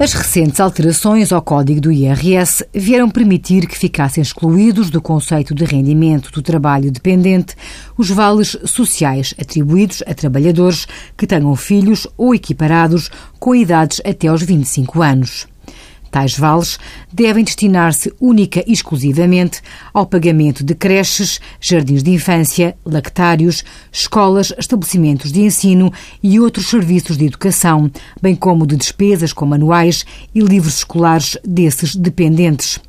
As recentes alterações ao código do IRS vieram permitir que ficassem excluídos do conceito de rendimento do trabalho dependente os vales sociais atribuídos a trabalhadores que tenham filhos ou equiparados com idades até aos 25 anos. Tais vales devem destinar-se única e exclusivamente ao pagamento de creches, jardins de infância, lactários, escolas, estabelecimentos de ensino e outros serviços de educação, bem como de despesas com manuais e livros escolares desses dependentes.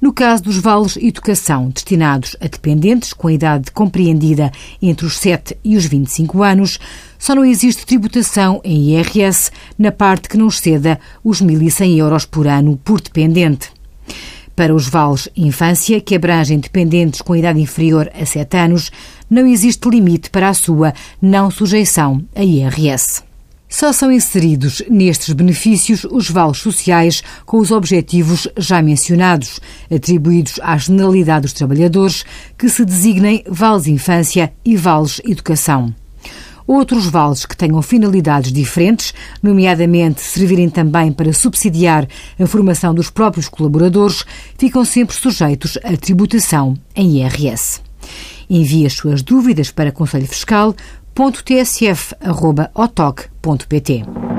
No caso dos vales educação destinados a dependentes com a idade compreendida entre os 7 e os 25 anos, só não existe tributação em IRS na parte que não exceda os 1.100 euros por ano por dependente. Para os vales infância, que abrangem dependentes com idade inferior a 7 anos, não existe limite para a sua não sujeição a IRS. Só são inseridos nestes benefícios os vales sociais com os objetivos já mencionados, atribuídos à generalidade dos trabalhadores, que se designem vales infância e vales educação. Outros vales que tenham finalidades diferentes, nomeadamente servirem também para subsidiar a formação dos próprios colaboradores, ficam sempre sujeitos à tributação em IRS. Envie as suas dúvidas para Conselho Fiscal www.tsf.otoc.pt.